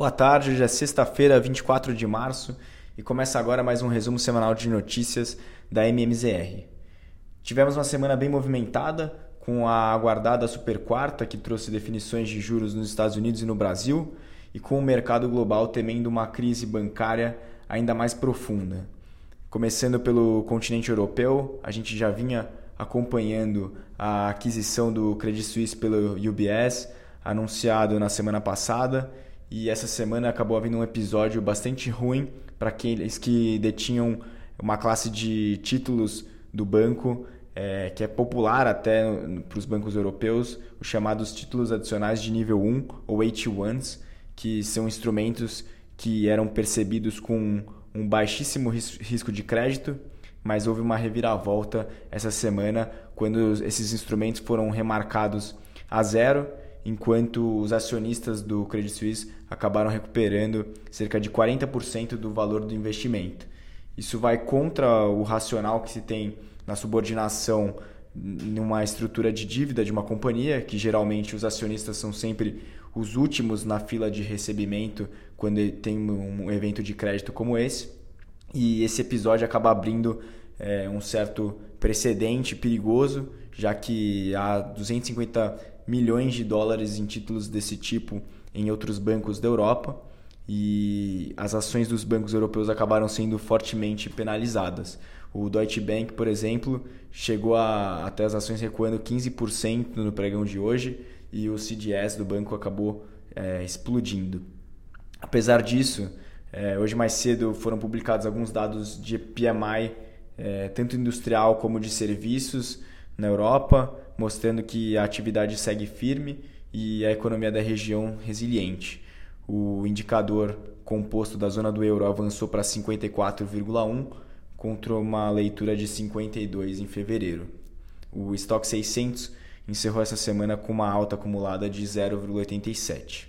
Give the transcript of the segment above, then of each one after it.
Boa tarde, hoje é sexta-feira, 24 de março e começa agora mais um resumo semanal de notícias da MMZR. Tivemos uma semana bem movimentada, com a aguardada super quarta que trouxe definições de juros nos Estados Unidos e no Brasil, e com o mercado global temendo uma crise bancária ainda mais profunda. Começando pelo continente europeu, a gente já vinha acompanhando a aquisição do Credit Suisse pelo UBS, anunciado na semana passada, e essa semana acabou havendo um episódio bastante ruim para aqueles que detinham uma classe de títulos do banco é, que é popular até para os bancos europeus, os chamados títulos adicionais de nível 1 ou AT1s, que são instrumentos que eram percebidos com um baixíssimo risco de crédito, mas houve uma reviravolta essa semana quando esses instrumentos foram remarcados a zero enquanto os acionistas do Credit Suisse acabaram recuperando cerca de 40% do valor do investimento. Isso vai contra o racional que se tem na subordinação numa estrutura de dívida de uma companhia, que geralmente os acionistas são sempre os últimos na fila de recebimento quando tem um evento de crédito como esse. E esse episódio acaba abrindo é, um certo precedente perigoso, já que há 250 milhões de dólares em títulos desse tipo em outros bancos da Europa e as ações dos bancos europeus acabaram sendo fortemente penalizadas. O Deutsche Bank, por exemplo, chegou a, até as ações recuando 15% no pregão de hoje e o CDS do banco acabou é, explodindo. Apesar disso, é, hoje mais cedo foram publicados alguns dados de PMI, é, tanto industrial como de serviços, na Europa, mostrando que a atividade segue firme e a economia da região resiliente. O indicador composto da zona do euro avançou para 54,1 contra uma leitura de 52 em fevereiro. O estoque 600 encerrou essa semana com uma alta acumulada de 0,87.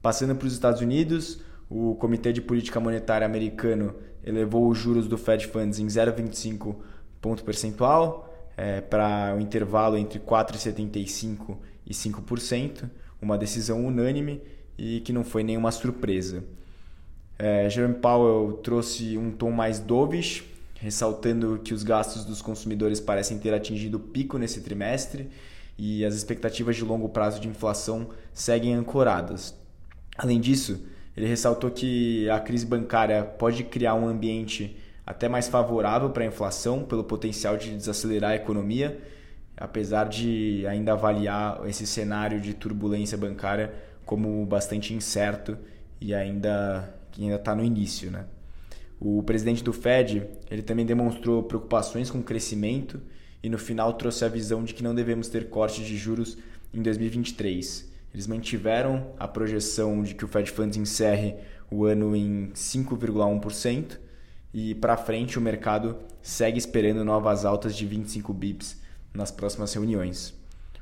Passando para os Estados Unidos, o Comitê de Política Monetária americano elevou os juros do Fed Funds em 0,25 ponto percentual é, para o um intervalo entre 4,75% e 5%, uma decisão unânime e que não foi nenhuma surpresa. É, Jerome Powell trouxe um tom mais dovish, ressaltando que os gastos dos consumidores parecem ter atingido o pico nesse trimestre e as expectativas de longo prazo de inflação seguem ancoradas. Além disso, ele ressaltou que a crise bancária pode criar um ambiente até mais favorável para a inflação, pelo potencial de desacelerar a economia, apesar de ainda avaliar esse cenário de turbulência bancária como bastante incerto e ainda que ainda está no início, né? O presidente do Fed ele também demonstrou preocupações com o crescimento e no final trouxe a visão de que não devemos ter cortes de juros em 2023. Eles mantiveram a projeção de que o Fed Funds encerre o ano em 5,1%, e para frente o mercado segue esperando novas altas de 25 bips nas próximas reuniões.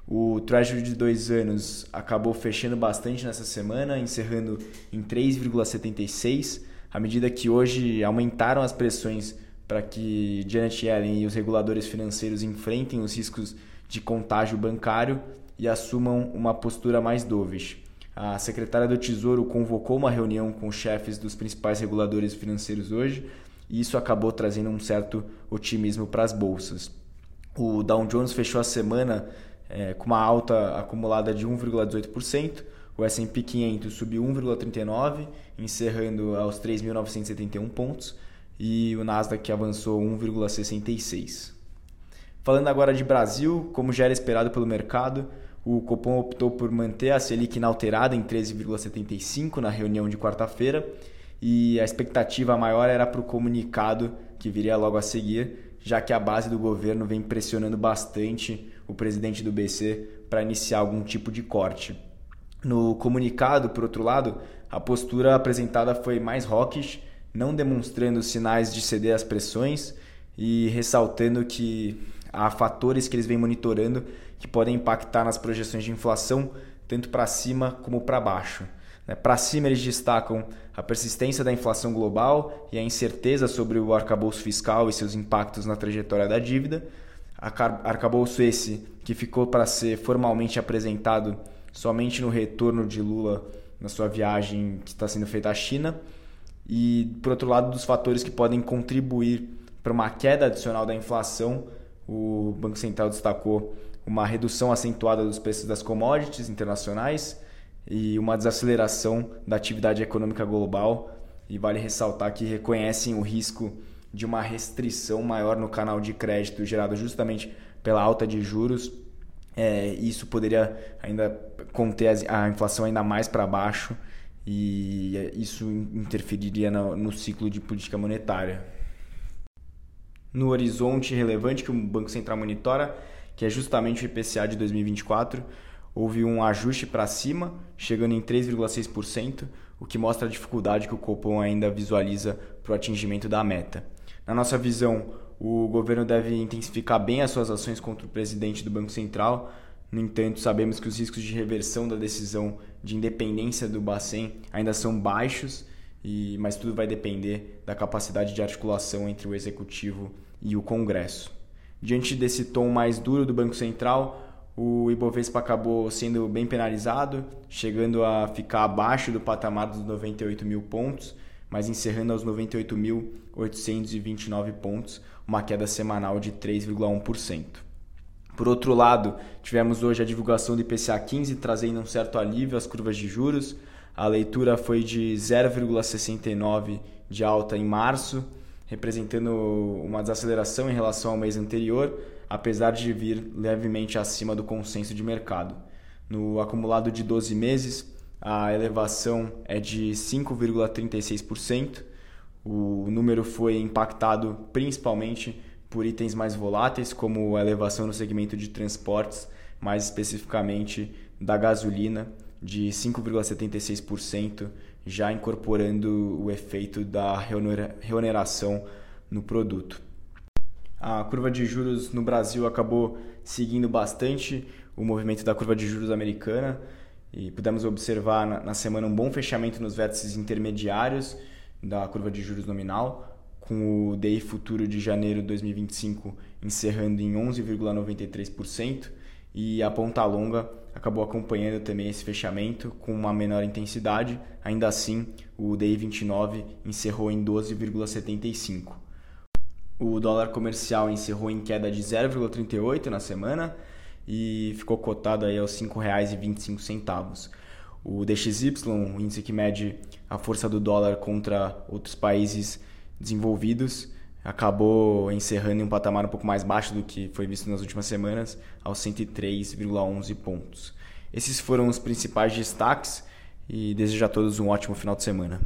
O Treasury de dois anos acabou fechando bastante nessa semana, encerrando em 3,76, à medida que hoje aumentaram as pressões para que Janet Yellen e os reguladores financeiros enfrentem os riscos de contágio bancário e assumam uma postura mais dovish. A secretária do Tesouro convocou uma reunião com os chefes dos principais reguladores financeiros hoje e isso acabou trazendo um certo otimismo para as bolsas. O Dow Jones fechou a semana é, com uma alta acumulada de 1,18%, o S&P 500 subiu 1,39%, encerrando aos 3.971 pontos, e o Nasdaq avançou 1,66%. Falando agora de Brasil, como já era esperado pelo mercado, o Copom optou por manter a Selic inalterada em 13,75 na reunião de quarta-feira e a expectativa maior era para o comunicado que viria logo a seguir, já que a base do governo vem pressionando bastante o presidente do BC para iniciar algum tipo de corte. No comunicado, por outro lado, a postura apresentada foi mais hawkish, não demonstrando sinais de ceder às pressões e ressaltando que há fatores que eles vêm monitorando que podem impactar nas projeções de inflação, tanto para cima como para baixo. Né? Para cima, eles destacam a persistência da inflação global e a incerteza sobre o arcabouço fiscal e seus impactos na trajetória da dívida. Arcabouço esse que ficou para ser formalmente apresentado somente no retorno de Lula na sua viagem que está sendo feita à China. E, por outro lado, dos fatores que podem contribuir para uma queda adicional da inflação, o Banco Central destacou uma redução acentuada dos preços das commodities internacionais e uma desaceleração da atividade econômica global. E vale ressaltar que reconhecem o risco de uma restrição maior no canal de crédito gerado justamente pela alta de juros. É, isso poderia ainda conter a inflação ainda mais para baixo e isso interferiria no, no ciclo de política monetária. No horizonte relevante que o Banco Central monitora, que é justamente o IPCA de 2024, houve um ajuste para cima, chegando em 3,6%, o que mostra a dificuldade que o Copom ainda visualiza para o atingimento da meta. Na nossa visão, o governo deve intensificar bem as suas ações contra o presidente do Banco Central. No entanto, sabemos que os riscos de reversão da decisão de independência do Bacen ainda são baixos, e, mas tudo vai depender da capacidade de articulação entre o executivo e o Congresso. Diante desse tom mais duro do Banco Central, o Ibovespa acabou sendo bem penalizado, chegando a ficar abaixo do patamar dos 98 mil pontos, mas encerrando aos 98.829 pontos, uma queda semanal de 3,1%. Por outro lado, tivemos hoje a divulgação do IPCA 15 trazendo um certo alívio às curvas de juros. A leitura foi de 0,69 de alta em março, representando uma desaceleração em relação ao mês anterior, apesar de vir levemente acima do consenso de mercado. No acumulado de 12 meses, a elevação é de 5,36%. O número foi impactado principalmente por itens mais voláteis, como a elevação no segmento de transportes, mais especificamente da gasolina, de 5,76%, já incorporando o efeito da reoneração no produto. A curva de juros no Brasil acabou seguindo bastante o movimento da curva de juros americana e pudemos observar na semana um bom fechamento nos vértices intermediários da curva de juros nominal, com o DI futuro de janeiro de 2025 encerrando em 11,93% e a ponta longa acabou acompanhando também esse fechamento com uma menor intensidade. Ainda assim, o DI 29 encerrou em 12,75. O dólar comercial encerrou em queda de 0,38 na semana e ficou cotado aí aos R$ 5,25. O DXY, o índice que mede a força do dólar contra outros países desenvolvidos, acabou encerrando em um patamar um pouco mais baixo do que foi visto nas últimas semanas, aos 103,11 pontos. Esses foram os principais destaques e desejo a todos um ótimo final de semana.